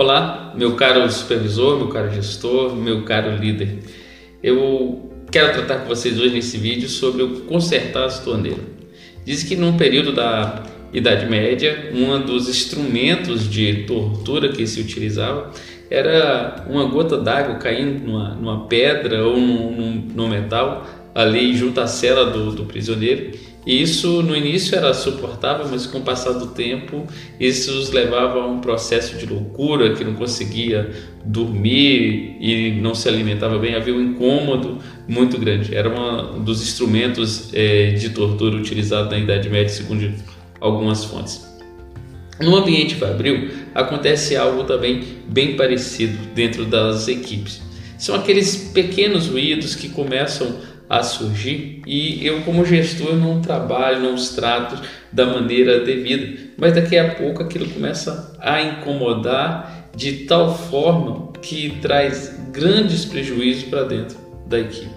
Olá, meu caro supervisor, meu caro gestor, meu caro líder. Eu quero tratar com vocês hoje nesse vídeo sobre o consertar as torneiras. Diz que num período da Idade Média, um dos instrumentos de tortura que se utilizava era uma gota d'água caindo numa, numa, pedra ou num, metal ali junto à cela do, do prisioneiro e isso no início era suportável, mas com o passar do tempo isso os levava a um processo de loucura, que não conseguia dormir e não se alimentava bem, havia um incômodo muito grande. Era um dos instrumentos é, de tortura utilizados na Idade Média, segundo algumas fontes. No ambiente fabril acontece algo também bem parecido dentro das equipes. São aqueles pequenos ruídos que começam a surgir e eu como gestor não trabalho, não os trato da maneira devida, mas daqui a pouco aquilo começa a incomodar de tal forma que traz grandes prejuízos para dentro da equipe.